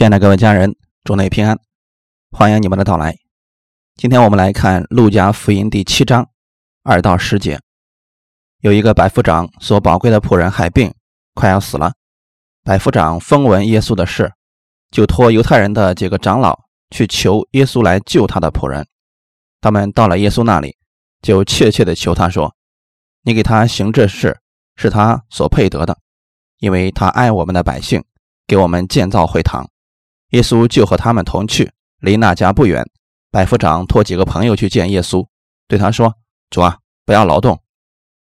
亲爱的各位家人，祝您平安，欢迎你们的到来。今天我们来看《路加福音》第七章二到十节。有一个百夫长所宝贵的仆人害病，快要死了。百夫长风闻耶稣的事，就托犹太人的几个长老去求耶稣来救他的仆人。他们到了耶稣那里，就切切的求他说：“你给他行这事，是他所配得的，因为他爱我们的百姓，给我们建造会堂。”耶稣就和他们同去，离那家不远。百夫长托几个朋友去见耶稣，对他说：“主啊，不要劳动，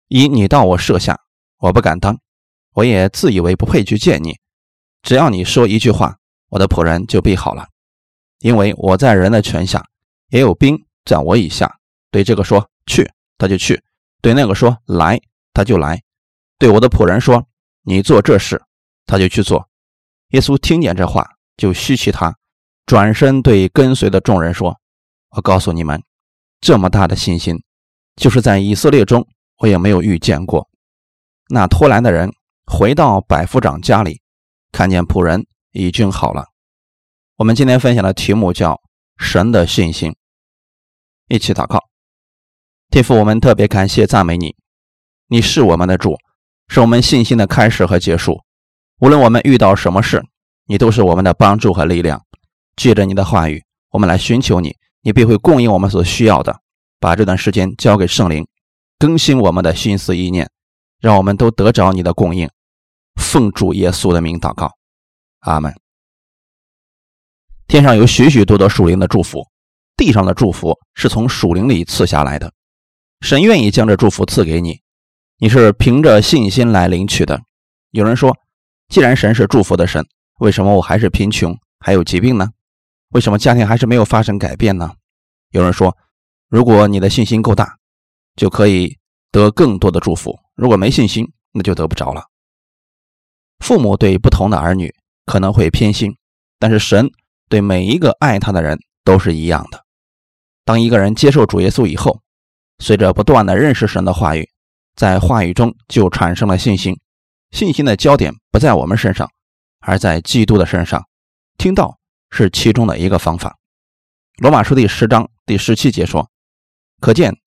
以你到我舍下，我不敢当，我也自以为不配去见你。只要你说一句话，我的仆人就必好了。因为我在人的权下，也有兵在我以下。对这个说去，他就去；对那个说来，他就来；对我的仆人说你做这事，他就去做。”耶稣听见这话。就吸气他，转身对跟随的众人说：“我告诉你们，这么大的信心，就是在以色列中我也没有遇见过。”那托来的人回到百夫长家里，看见仆人已经好了。我们今天分享的题目叫“神的信心”。一起祷告，天父，我们特别感谢赞美你，你是我们的主，是我们信心的开始和结束。无论我们遇到什么事，你都是我们的帮助和力量，借着你的话语，我们来寻求你，你必会供应我们所需要的。把这段时间交给圣灵，更新我们的心思意念，让我们都得着你的供应。奉主耶稣的名祷告，阿门。天上有许许多多属灵的祝福，地上的祝福是从属灵里赐下来的。神愿意将这祝福赐给你，你是凭着信心来领取的。有人说，既然神是祝福的神。为什么我还是贫穷，还有疾病呢？为什么家庭还是没有发生改变呢？有人说，如果你的信心够大，就可以得更多的祝福；如果没信心，那就得不着了。父母对不同的儿女可能会偏心，但是神对每一个爱他的人都是一样的。当一个人接受主耶稣以后，随着不断的认识神的话语，在话语中就产生了信心。信心的焦点不在我们身上。而在基督的身上，听到是其中的一个方法。罗马书第十章第十七节说：“可见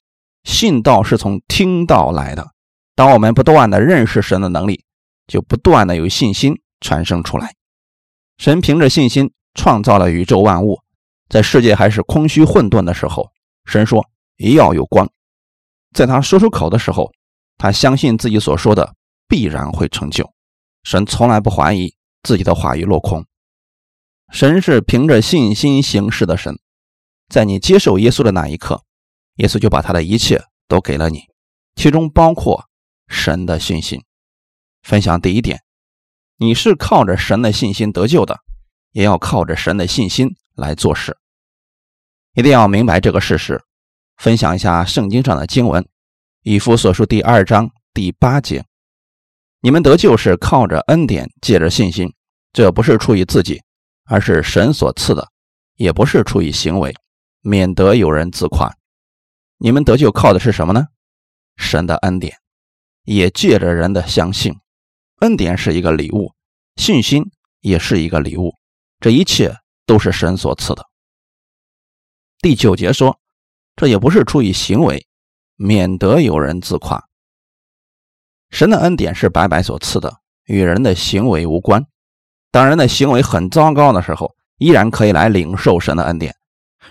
信道是从听到来的。当我们不断的认识神的能力，就不断的有信心产生出来。神凭着信心创造了宇宙万物，在世界还是空虚混沌的时候，神说一要有光。在他说出口的时候，他相信自己所说的必然会成就。神从来不怀疑。”自己的话语落空。神是凭着信心行事的神，在你接受耶稣的那一刻，耶稣就把他的一切都给了你，其中包括神的信心。分享第一点，你是靠着神的信心得救的，也要靠着神的信心来做事。一定要明白这个事实。分享一下圣经上的经文，《以弗所书》第二章第八节。你们得救是靠着恩典，借着信心，这不是出于自己，而是神所赐的；也不是出于行为，免得有人自夸。你们得救靠的是什么呢？神的恩典，也借着人的相信。恩典是一个礼物，信心也是一个礼物，这一切都是神所赐的。第九节说，这也不是出于行为，免得有人自夸。神的恩典是白白所赐的，与人的行为无关。当人的行为很糟糕的时候，依然可以来领受神的恩典，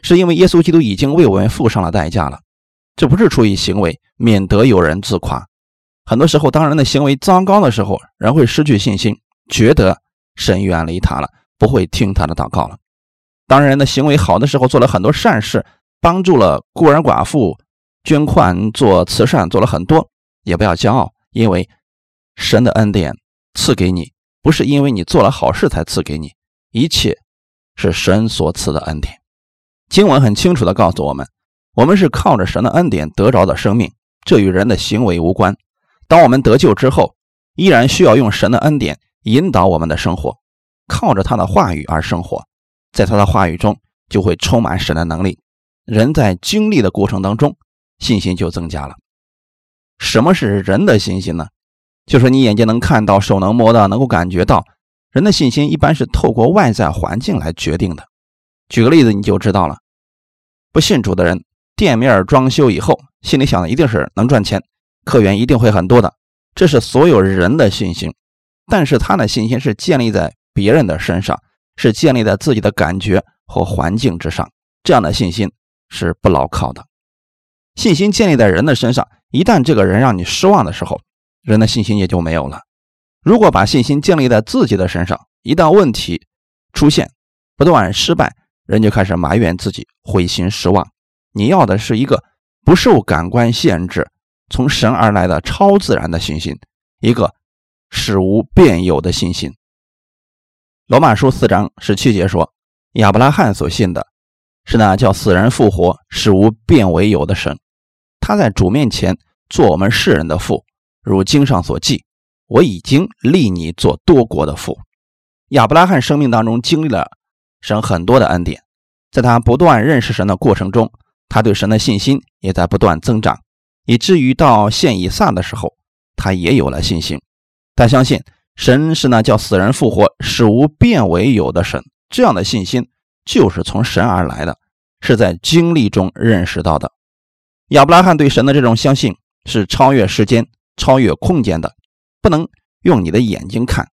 是因为耶稣基督已经为我们付上了代价了。这不是出于行为，免得有人自夸。很多时候，当人的行为糟糕的时候，人会失去信心，觉得神远离他了，不会听他的祷告了。当人的行为好的时候，做了很多善事，帮助了孤儿寡妇，捐款做慈善，做了很多，也不要骄傲。因为神的恩典赐给你，不是因为你做了好事才赐给你，一切是神所赐的恩典。经文很清楚地告诉我们，我们是靠着神的恩典得着的生命，这与人的行为无关。当我们得救之后，依然需要用神的恩典引导我们的生活，靠着他的话语而生活，在他的话语中就会充满神的能力。人在经历的过程当中，信心就增加了。什么是人的信心呢？就是你眼睛能看到、手能摸到、能够感觉到，人的信心一般是透过外在环境来决定的。举个例子，你就知道了。不信主的人，店面装修以后，心里想的一定是能赚钱，客源一定会很多的，这是所有人的信心。但是他的信心是建立在别人的身上，是建立在自己的感觉和环境之上，这样的信心是不牢靠的。信心建立在人的身上，一旦这个人让你失望的时候，人的信心也就没有了。如果把信心建立在自己的身上，一旦问题出现，不断失败。人就开始埋怨自己，灰心失望。你要的是一个不受感官限制、从神而来的超自然的信心，一个使无变有的信心。罗马书四章十七节说：“亚伯拉罕所信的是那叫死人复活、使无变为有的神。他在主面前做我们世人的父，如经上所记：我已经立你做多国的父。”亚伯拉罕生命当中经历了。神很多的恩典，在他不断认识神的过程中，他对神的信心也在不断增长，以至于到献以撒的时候，他也有了信心。他相信神是那叫死人复活、使无变为有的神。这样的信心就是从神而来的，是在经历中认识到的。亚伯拉罕对神的这种相信是超越时间、超越空间的，不能用你的眼睛看。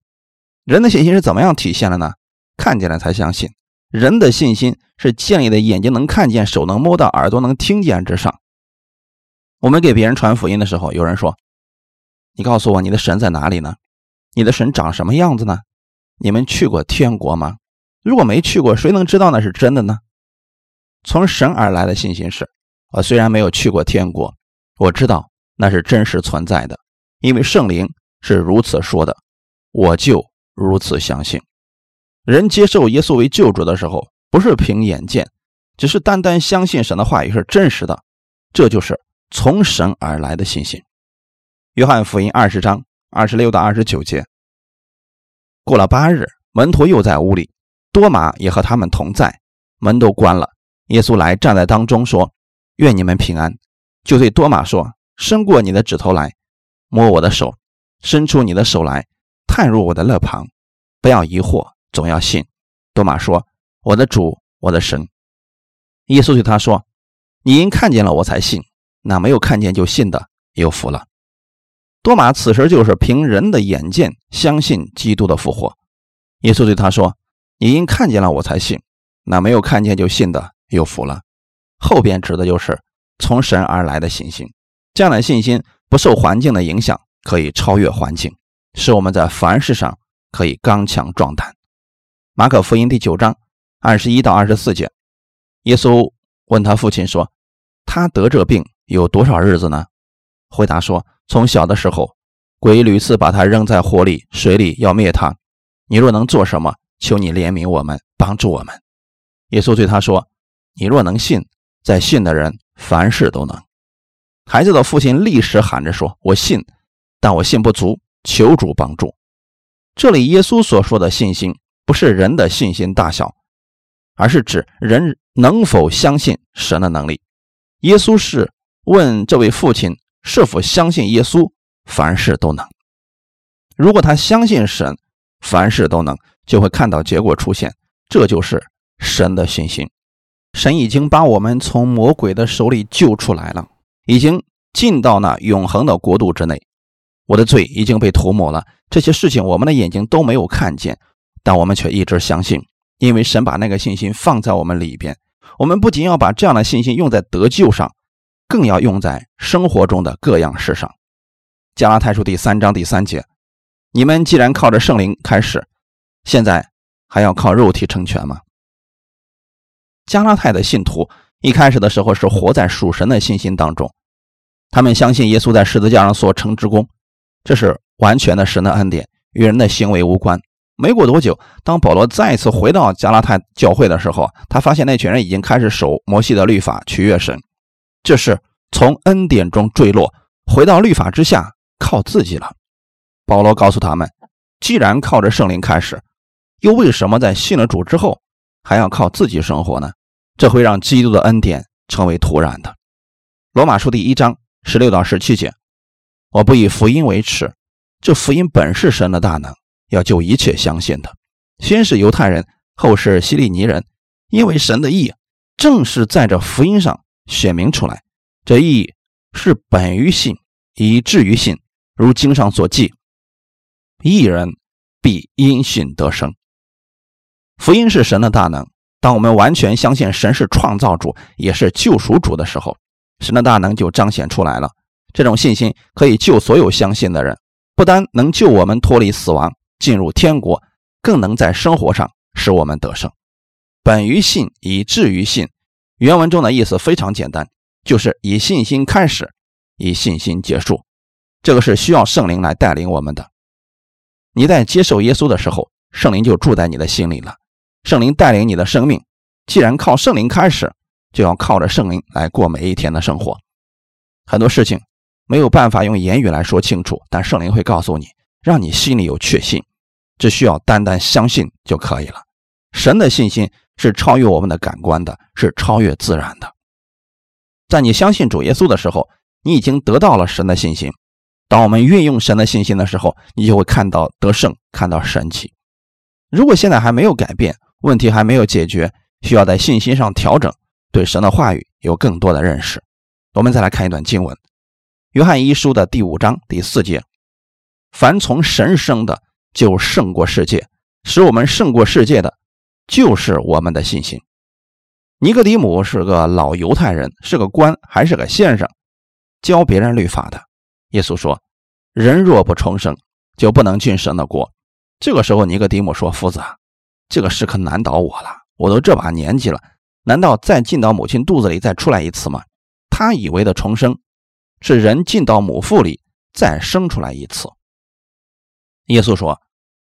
人的信心是怎么样体现的呢？看见了才相信，人的信心是建立在眼睛能看见、手能摸到、耳朵能听见之上。我们给别人传福音的时候，有人说：“你告诉我你的神在哪里呢？你的神长什么样子呢？你们去过天国吗？如果没去过，谁能知道那是真的呢？”从神而来的信心是：我虽然没有去过天国，我知道那是真实存在的，因为圣灵是如此说的，我就如此相信。人接受耶稣为救主的时候，不是凭眼见，只是单单相信神的话语是真实的，这就是从神而来的信心。约翰福音二十章二十六到二十九节。过了八日，门徒又在屋里，多马也和他们同在，门都关了。耶稣来站在当中说：“愿你们平安。”就对多马说：“伸过你的指头来，摸我的手；伸出你的手来，探入我的肋旁，不要疑惑。”总要信，多马说：“我的主，我的神。”耶稣对他说：“你因看见了我才信，那没有看见就信的有福了。”多马此时就是凭人的眼见相信基督的复活。耶稣对他说：“你因看见了我才信，那没有看见就信的有福了。”后边指的就是从神而来的信心，这样的信心不受环境的影响，可以超越环境，使我们在凡事上可以刚强壮胆。马可福音第九章二十一到二十四节，耶稣问他父亲说：“他得这病有多少日子呢？”回答说：“从小的时候，鬼屡次把他扔在火里、水里，要灭他。你若能做什么，求你怜悯我们，帮助我们。”耶稣对他说：“你若能信，在信的人凡事都能。”孩子的父亲立时喊着说：“我信，但我信不足，求主帮助。”这里耶稣所说的信心。不是人的信心大小，而是指人能否相信神的能力。耶稣是问这位父亲是否相信耶稣，凡事都能。如果他相信神，凡事都能，就会看到结果出现。这就是神的信心。神已经把我们从魔鬼的手里救出来了，已经进到那永恒的国度之内。我的罪已经被涂抹了，这些事情我们的眼睛都没有看见。但我们却一直相信，因为神把那个信心放在我们里边。我们不仅要把这样的信心用在得救上，更要用在生活中的各样事上。加拉太书第三章第三节：你们既然靠着圣灵开始，现在还要靠肉体成全吗？加拉太的信徒一开始的时候是活在属神的信心当中，他们相信耶稣在十字架上所成之功，这是完全的神的恩典，与人的行为无关。没过多久，当保罗再次回到加拉太教会的时候，他发现那群人已经开始守摩西的律法，取悦神。这是从恩典中坠落，回到律法之下，靠自己了。保罗告诉他们：既然靠着圣灵开始，又为什么在信了主之后还要靠自己生活呢？这会让基督的恩典成为突然的。罗马书第一章十六到十七节：我不以福音为耻，这福音本是神的大能。要救一切相信的，先是犹太人，后是希利尼人，因为神的意正是在这福音上显明出来。这意是本于信，以至于信，如经上所记：“一人必因信得生。”福音是神的大能。当我们完全相信神是创造主，也是救赎主的时候，神的大能就彰显出来了。这种信心可以救所有相信的人，不单能救我们脱离死亡，进入天国，更能在生活上使我们得胜。本于信，以至于信。原文中的意思非常简单，就是以信心开始，以信心结束。这个是需要圣灵来带领我们的。你在接受耶稣的时候，圣灵就住在你的心里了。圣灵带领你的生命，既然靠圣灵开始，就要靠着圣灵来过每一天的生活。很多事情没有办法用言语来说清楚，但圣灵会告诉你，让你心里有确信，只需要单单相信就可以了。神的信心是超越我们的感官的，是超越自然的。在你相信主耶稣的时候，你已经得到了神的信心。当我们运用神的信心的时候，你就会看到得胜，看到神奇。如果现在还没有改变，问题还没有解决，需要在信心上调整，对神的话语有更多的认识。我们再来看一段经文，《约翰一书》的第五章第四节：“凡从神生的，就胜过世界；使我们胜过世界的，就是我们的信心。”尼格迪姆是个老犹太人，是个官，还是个先生，教别人律法的。耶稣说：“人若不重生，就不能进神的国。”这个时候，尼格迪姆说：“夫子。”这个事可难倒我了，我都这把年纪了，难道再进到母亲肚子里再出来一次吗？他以为的重生，是人进到母腹里再生出来一次。耶稣说：“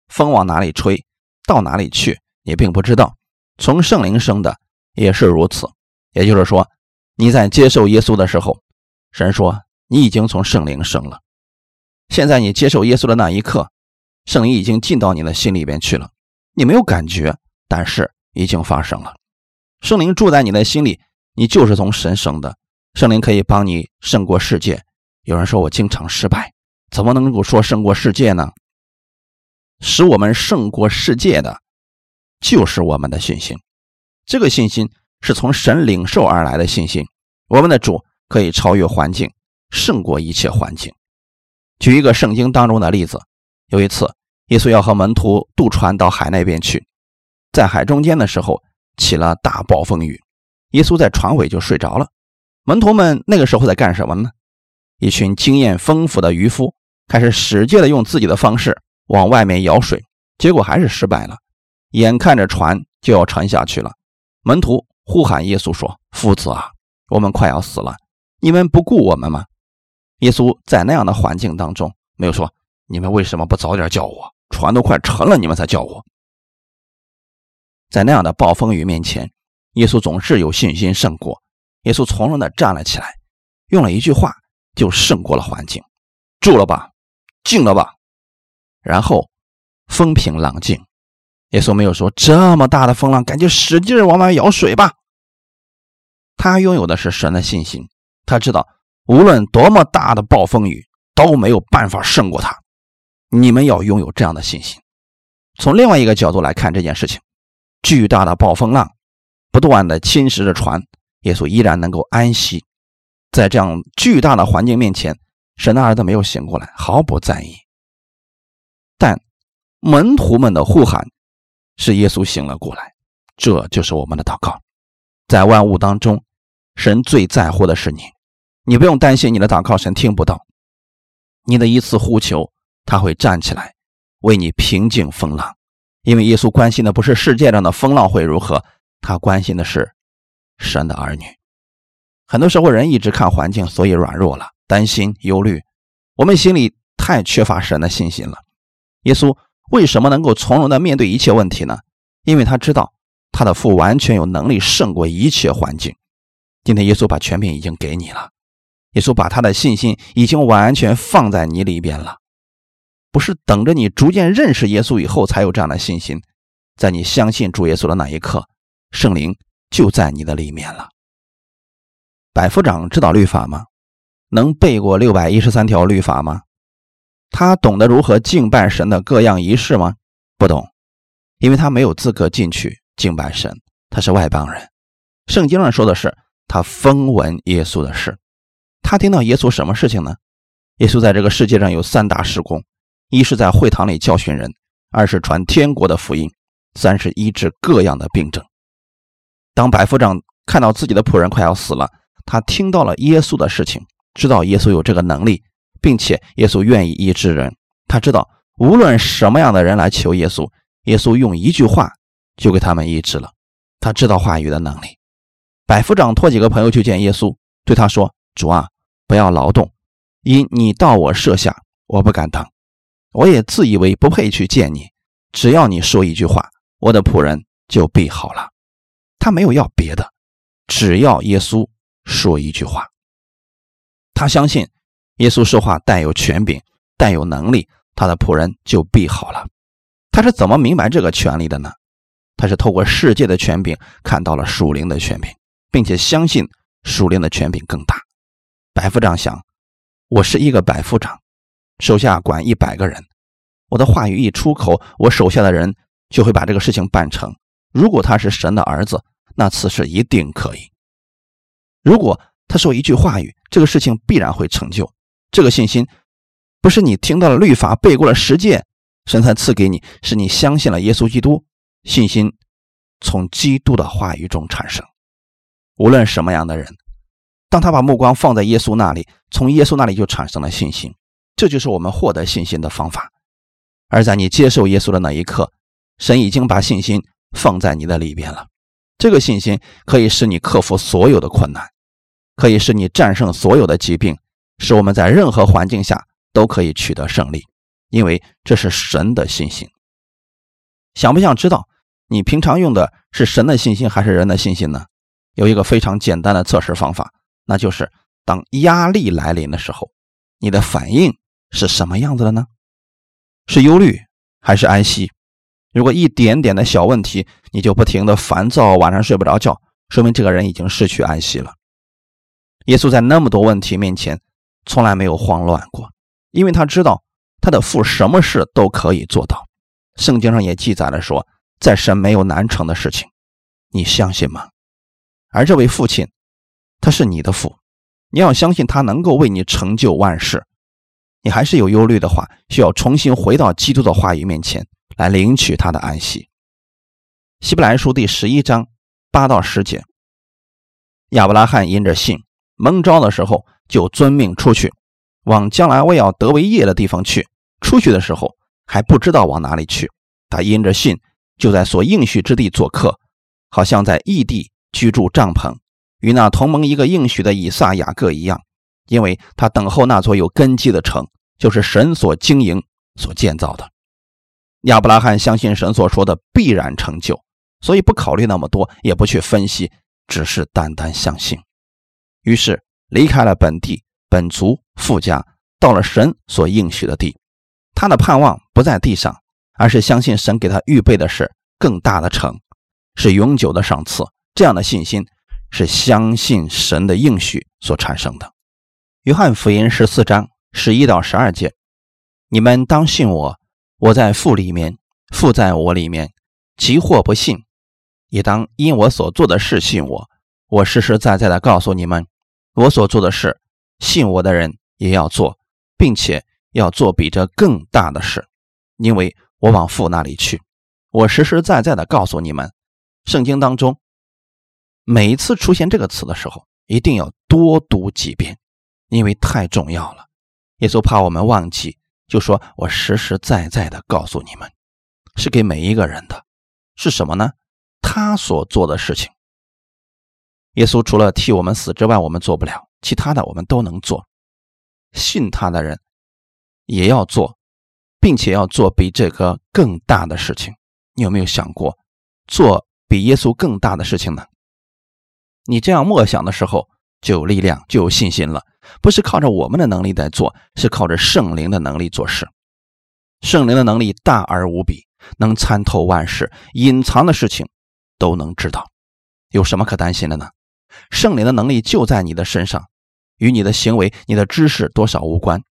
风往哪里吹，到哪里去，你并不知道。从圣灵生的也是如此。也就是说，你在接受耶稣的时候，神说你已经从圣灵生了。现在你接受耶稣的那一刻，圣灵已经进到你的心里边去了。”你没有感觉，但是已经发生了。圣灵住在你的心里，你就是从神生的。圣灵可以帮你胜过世界。有人说我经常失败，怎么能够说胜过世界呢？使我们胜过世界的，就是我们的信心。这个信心是从神领受而来的信心。我们的主可以超越环境，胜过一切环境。举一个圣经当中的例子，有一次。耶稣要和门徒渡船到海那边去，在海中间的时候起了大暴风雨，耶稣在船尾就睡着了。门徒们那个时候在干什么呢？一群经验丰富的渔夫开始使劲的用自己的方式往外面舀水，结果还是失败了。眼看着船就要沉下去了，门徒呼喊耶稣说：“夫子啊，我们快要死了，你们不顾我们吗？”耶稣在那样的环境当中没有说：“你们为什么不早点叫我？”船都快沉了，你们才叫我。在那样的暴风雨面前，耶稣总是有信心胜过。耶稣从容的站了起来，用了一句话就胜过了环境：“住了吧，静了吧。”然后风平浪静。耶稣没有说这么大的风浪，赶紧使劲往外舀水吧。他拥有的是神的信心，他知道无论多么大的暴风雨都没有办法胜过他。你们要拥有这样的信心。从另外一个角度来看这件事情，巨大的暴风浪不断的侵蚀着船，耶稣依然能够安息。在这样巨大的环境面前，神的儿子没有醒过来，毫不在意。但门徒们的呼喊使耶稣醒了过来。这就是我们的祷告。在万物当中，神最在乎的是你。你不用担心你的祷告神听不到，你的一次呼求。他会站起来为你平静风浪，因为耶稣关心的不是世界上的风浪会如何，他关心的是神的儿女。很多时候人一直看环境，所以软弱了，担心、忧虑。我们心里太缺乏神的信心了。耶稣为什么能够从容的面对一切问题呢？因为他知道他的父完全有能力胜过一切环境。今天耶稣把权柄已经给你了，耶稣把他的信心已经完全放在你里边了。不是等着你逐渐认识耶稣以后才有这样的信心，在你相信主耶稣的那一刻，圣灵就在你的里面了。百夫长知道律法吗？能背过六百一十三条律法吗？他懂得如何敬拜神的各样仪式吗？不懂，因为他没有资格进去敬拜神，他是外邦人。圣经上说的是他风闻耶稣的事，他听到耶稣什么事情呢？耶稣在这个世界上有三大事工：一是在会堂里教训人；二是传天国的福音；三是医治各样的病症。当百夫长看到自己的仆人快要死了，他听到了耶稣的事情，知道耶稣有这个能力。并且耶稣愿意医治人，他知道无论什么样的人来求耶稣，耶稣用一句话就给他们医治了。他知道话语的能力。百夫长托几个朋友去见耶稣，对他说：“主啊，不要劳动，因你到我舍下，我不敢当。我也自以为不配去见你，只要你说一句话，我的仆人就必好了。”他没有要别的，只要耶稣说一句话，他相信。耶稣说话带有权柄，带有能力，他的仆人就必好了。他是怎么明白这个权利的呢？他是透过世界的权柄看到了属灵的权柄，并且相信属灵的权柄更大。百夫长想：我是一个百夫长，手下管一百个人，我的话语一出口，我手下的人就会把这个事情办成。如果他是神的儿子，那此事一定可以。如果他说一句话语，这个事情必然会成就。这个信心不是你听到了律法、背过了十诫，神才赐给你，是你相信了耶稣基督，信心从基督的话语中产生。无论什么样的人，当他把目光放在耶稣那里，从耶稣那里就产生了信心。这就是我们获得信心的方法。而在你接受耶稣的那一刻，神已经把信心放在你的里边了。这个信心可以使你克服所有的困难，可以使你战胜所有的疾病。使我们在任何环境下都可以取得胜利，因为这是神的信心。想不想知道你平常用的是神的信心还是人的信心呢？有一个非常简单的测试方法，那就是当压力来临的时候，你的反应是什么样子的呢？是忧虑还是安息？如果一点点的小问题你就不停的烦躁，晚上睡不着觉，说明这个人已经失去安息了。耶稣在那么多问题面前。从来没有慌乱过，因为他知道他的父什么事都可以做到。圣经上也记载了说，在神没有难成的事情，你相信吗？而这位父亲，他是你的父，你要相信他能够为你成就万事。你还是有忧虑的话，需要重新回到基督的话语面前来领取他的安息。希伯来书第十一章八到十节，亚伯拉罕因着信蒙召的时候。就遵命出去，往将来我要得为业的地方去。出去的时候还不知道往哪里去，他因着信就在所应许之地做客，好像在异地居住帐篷，与那同盟一个应许的以撒、雅各一样，因为他等候那座有根基的城，就是神所经营、所建造的。亚伯拉罕相信神所说的必然成就，所以不考虑那么多，也不去分析，只是单单相信。于是。离开了本地本族富家，到了神所应许的地，他的盼望不在地上，而是相信神给他预备的是更大的城，是永久的赏赐。这样的信心是相信神的应许所产生的。约翰福音十四章十一到十二节：你们当信我，我在父里面，父在我里面。即或不信，也当因我所做的事信我。我实实在在的告诉你们。我所做的事，信我的人也要做，并且要做比这更大的事，因为我往父那里去。我实实在在的告诉你们，圣经当中每一次出现这个词的时候，一定要多读几遍，因为太重要了。耶稣怕我们忘记，就说我实实在在的告诉你们，是给每一个人的，是什么呢？他所做的事情。耶稣除了替我们死之外，我们做不了，其他的我们都能做。信他的人也要做，并且要做比这个更大的事情。你有没有想过，做比耶稣更大的事情呢？你这样默想的时候，就有力量，就有信心了。不是靠着我们的能力在做，是靠着圣灵的能力做事。圣灵的能力大而无比，能参透万事，隐藏的事情都能知道。有什么可担心的呢？圣灵的能力就在你的身上，与你的行为、你的知识多少无关，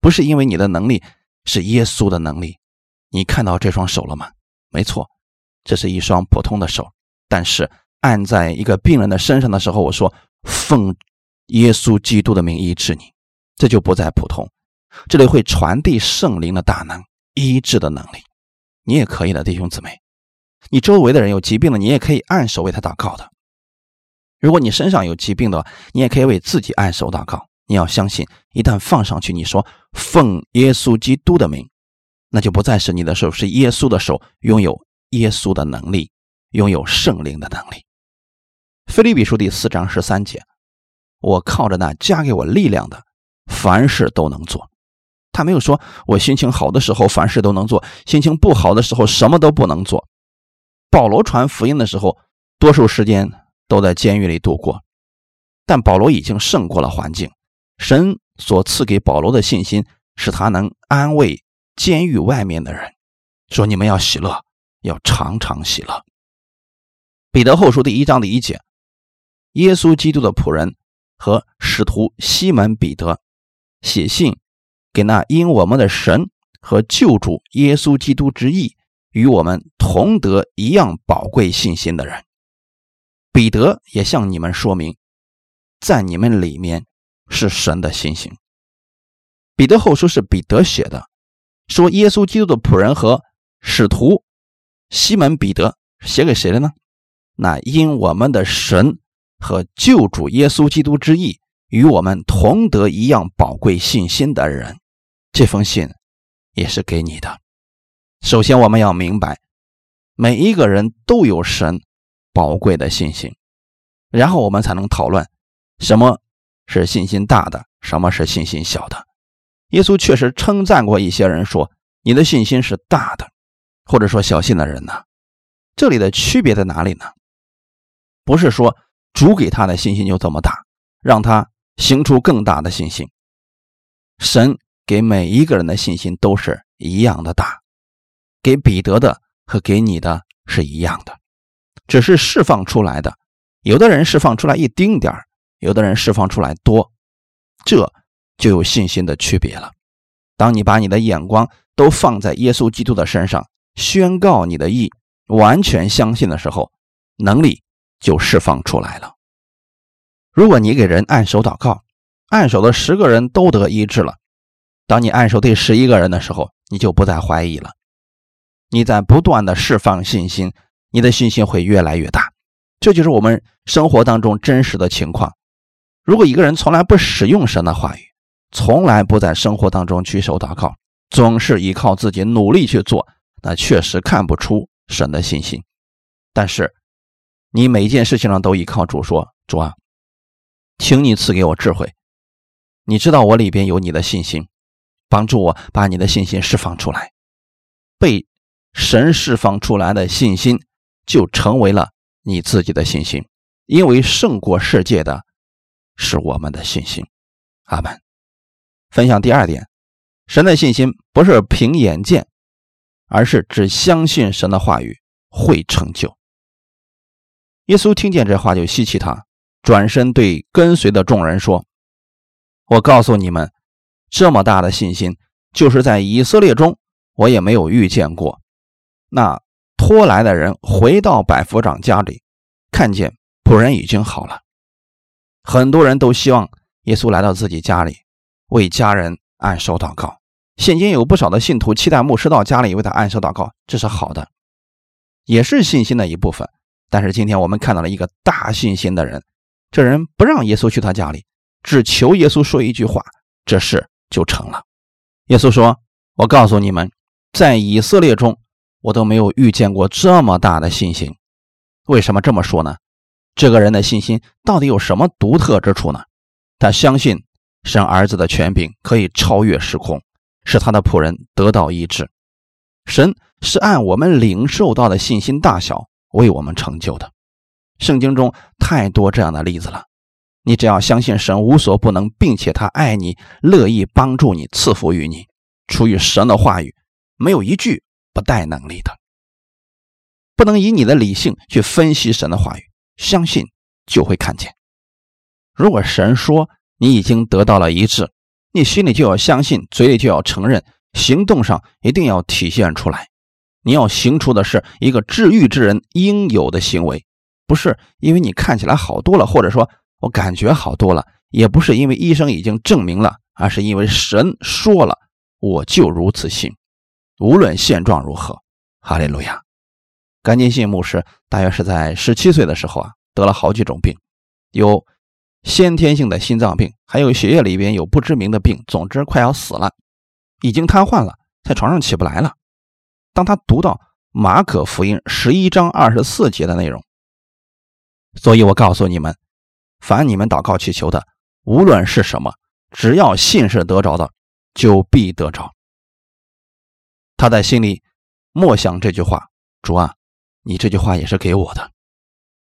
不是因为你的能力是耶稣的能力。你看到这双手了吗？没错，这是一双普通的手，但是按在一个病人的身上的时候，我说奉耶稣基督的名医治你，这就不再普通。这里会传递圣灵的大能，医治的能力。你也可以的，弟兄姊妹，你周围的人有疾病了，你也可以按手为他祷告的。如果你身上有疾病的，你也可以为自己按手祷告。你要相信，一旦放上去，你说奉耶稣基督的名，那就不再是你的手，是耶稣的手，拥有耶稣的能力，拥有圣灵的能力。菲利比书第四章十三节，我靠着那加给我力量的，凡事都能做。他没有说我心情好的时候凡事都能做，心情不好的时候什么都不能做。保罗传福音的时候，多数时间都在监狱里度过，但保罗已经胜过了环境。神所赐给保罗的信心，使他能安慰监狱外面的人，说：“你们要喜乐，要常常喜乐。”彼得后书第一章的一节，耶稣基督的仆人和使徒西门彼得写信给那因我们的神和救主耶稣基督之意与我们同得一样宝贵信心的人，彼得也向你们说明，在你们里面。是神的信心。彼得后书是彼得写的，说耶稣基督的仆人和使徒西门彼得写给谁的呢？那因我们的神和救主耶稣基督之意与我们同得一样宝贵信心的人，这封信也是给你的。首先，我们要明白，每一个人都有神宝贵的信心，然后我们才能讨论什么。是信心大的，什么是信心小的？耶稣确实称赞过一些人，说你的信心是大的，或者说小信的人呢？这里的区别在哪里呢？不是说主给他的信心就这么大，让他行出更大的信心。神给每一个人的信心都是一样的大，给彼得的和给你的是一样的，只是释放出来的，有的人释放出来一丁点。有的人释放出来多，这就有信心的区别了。当你把你的眼光都放在耶稣基督的身上，宣告你的意，完全相信的时候，能力就释放出来了。如果你给人按手祷告，按手的十个人都得医治了，当你按手第十一个人的时候，你就不再怀疑了。你在不断的释放信心，你的信心会越来越大。这就是我们生活当中真实的情况。如果一个人从来不使用神的话语，从来不在生活当中举手祷告，总是依靠自己努力去做，那确实看不出神的信心。但是，你每一件事情上都依靠主，说主啊，请你赐给我智慧。你知道我里边有你的信心，帮助我把你的信心释放出来。被神释放出来的信心，就成为了你自己的信心，因为胜过世界的。是我们的信心，阿门。分享第二点，神的信心不是凭眼见，而是只相信神的话语会成就。耶稣听见这话就吸气他，转身对跟随的众人说：“我告诉你们，这么大的信心，就是在以色列中我也没有遇见过。”那拖来的人回到百夫长家里，看见仆人已经好了。很多人都希望耶稣来到自己家里，为家人按手祷告。现今有不少的信徒期待牧师到家里为他按手祷告，这是好的，也是信心的一部分。但是今天我们看到了一个大信心的人，这人不让耶稣去他家里，只求耶稣说一句话，这事就成了。耶稣说：“我告诉你们，在以色列中，我都没有遇见过这么大的信心。为什么这么说呢？”这个人的信心到底有什么独特之处呢？他相信生儿子的权柄可以超越时空，使他的仆人得到医治。神是按我们领受到的信心大小为我们成就的。圣经中太多这样的例子了。你只要相信神无所不能，并且他爱你，乐意帮助你，赐福于你。出于神的话语，没有一句不带能力的。不能以你的理性去分析神的话语。相信就会看见。如果神说你已经得到了一致，你心里就要相信，嘴里就要承认，行动上一定要体现出来。你要行出的是一个治愈之人应有的行为，不是因为你看起来好多了，或者说我感觉好多了，也不是因为医生已经证明了，而是因为神说了，我就如此信。无论现状如何，哈利路亚。甘金信牧师大约是在十七岁的时候啊，得了好几种病，有先天性的心脏病，还有血液里边有不知名的病，总之快要死了。已经瘫痪了，在床上起不来了。当他读到马可福音十一章二十四节的内容，所以我告诉你们，凡你们祷告祈求的，无论是什么，只要信是得着的，就必得着。他在心里默想这句话：“主啊，你这句话也是给我的，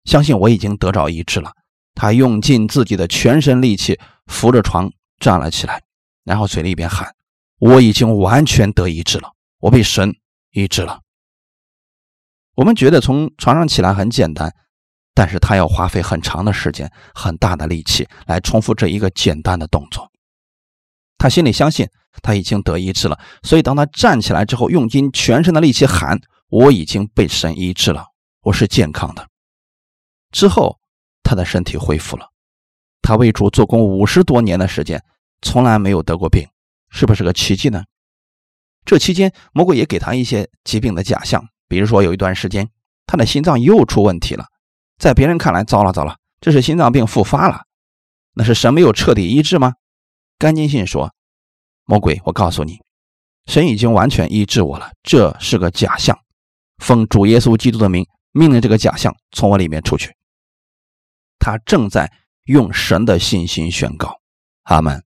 相信我已经得着医治了。”他用尽自己的全身力气扶着床站了起来，然后嘴里边喊。我已经完全得医治了，我被神医治了。我们觉得从床上起来很简单，但是他要花费很长的时间、很大的力气来重复这一个简单的动作。他心里相信他已经得医治了，所以当他站起来之后，用尽全身的力气喊：“我已经被神医治了，我是健康的。”之后，他的身体恢复了。他为主做工五十多年的时间，从来没有得过病。是不是个奇迹呢？这期间，魔鬼也给他一些疾病的假象，比如说有一段时间，他的心脏又出问题了，在别人看来，糟了糟了，这是心脏病复发了，那是神没有彻底医治吗？甘金信说：“魔鬼，我告诉你，神已经完全医治我了，这是个假象。奉主耶稣基督的名，命令这个假象从我里面出去。”他正在用神的信心宣告：“阿门。”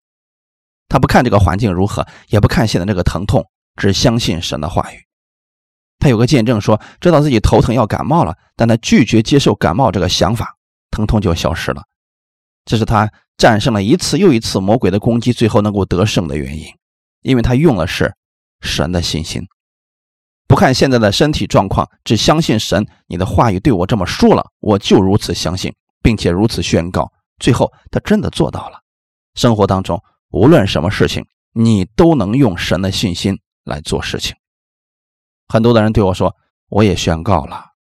他不看这个环境如何，也不看现在这个疼痛，只相信神的话语。他有个见证说，知道自己头疼要感冒了，但他拒绝接受感冒这个想法，疼痛就消失了。这是他战胜了一次又一次魔鬼的攻击，最后能够得胜的原因，因为他用的是神的信心，不看现在的身体状况，只相信神。你的话语对我这么说了，我就如此相信，并且如此宣告。最后他真的做到了，生活当中。无论什么事情，你都能用神的信心来做事情。很多的人对我说：“我也宣告了，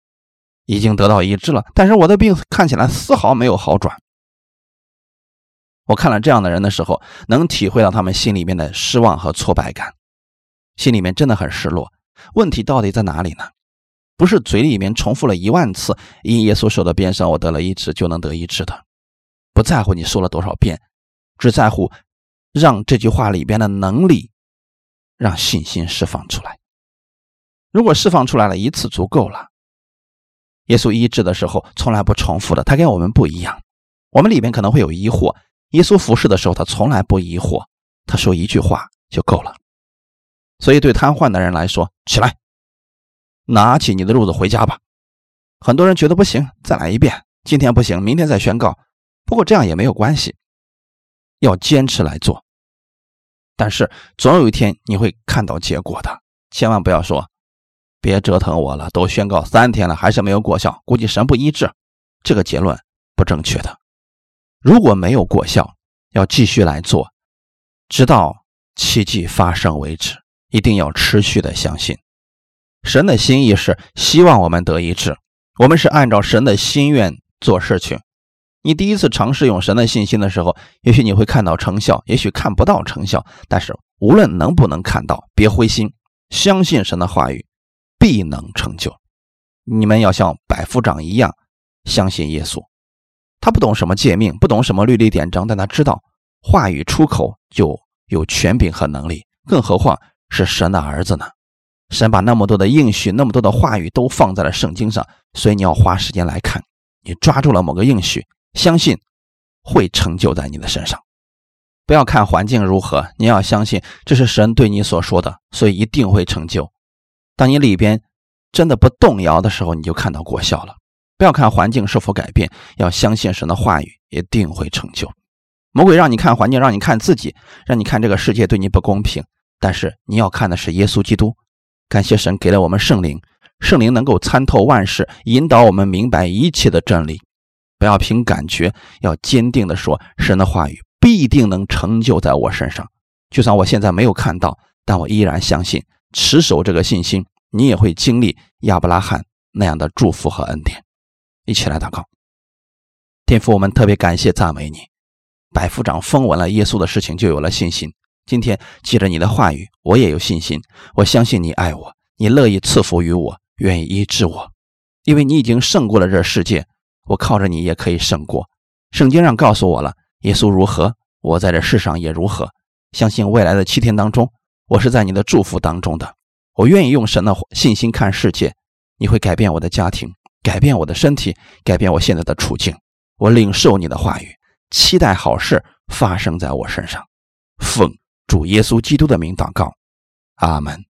已经得到医治了，但是我的病看起来丝毫没有好转。”我看了这样的人的时候，能体会到他们心里面的失望和挫败感，心里面真的很失落。问题到底在哪里呢？不是嘴里面重复了一万次“因耶稣受的鞭伤，我得了医治”就能得医治的。不在乎你说了多少遍，只在乎。让这句话里边的能力，让信心释放出来。如果释放出来了一次足够了。耶稣医治的时候从来不重复的，他跟我们不一样。我们里面可能会有疑惑，耶稣服侍的时候他从来不疑惑，他说一句话就够了。所以对瘫痪的人来说，起来，拿起你的褥子回家吧。很多人觉得不行，再来一遍。今天不行，明天再宣告。不过这样也没有关系。要坚持来做，但是总有一天你会看到结果的。千万不要说，别折腾我了，都宣告三天了还是没有果效，估计神不医治。这个结论不正确的。如果没有果效，要继续来做，直到奇迹发生为止。一定要持续的相信，神的心意是希望我们得医治，我们是按照神的心愿做事情。你第一次尝试用神的信心的时候，也许你会看到成效，也许看不到成效。但是无论能不能看到，别灰心，相信神的话语必能成就。你们要像百夫长一样相信耶稣，他不懂什么诫命，不懂什么律例典章，但他知道话语出口就有权柄和能力，更何况是神的儿子呢？神把那么多的应许、那么多的话语都放在了圣经上，所以你要花时间来看，你抓住了某个应许。相信会成就在你的身上，不要看环境如何，你要相信这是神对你所说的，所以一定会成就。当你里边真的不动摇的时候，你就看到果效了。不要看环境是否改变，要相信神的话语一定会成就。魔鬼让你看环境，让你看自己，让你看这个世界对你不公平，但是你要看的是耶稣基督。感谢神给了我们圣灵，圣灵能够参透万事，引导我们明白一切的真理。不要凭感觉，要坚定的说，神的话语必定能成就在我身上。就算我现在没有看到，但我依然相信，持守这个信心，你也会经历亚伯拉罕那样的祝福和恩典。一起来祷告，天父，我们特别感谢赞美你。百夫长封闻了耶稣的事情，就有了信心。今天借着你的话语，我也有信心。我相信你爱我，你乐意赐福于我，愿意医治我，因为你已经胜过了这世界。我靠着你也可以胜过。圣经上告诉我了，耶稣如何，我在这世上也如何。相信未来的七天当中，我是在你的祝福当中的。我愿意用神的信心看世界，你会改变我的家庭，改变我的身体，改变我现在的处境。我领受你的话语，期待好事发生在我身上。奉。主耶稣基督的名祷告，阿门。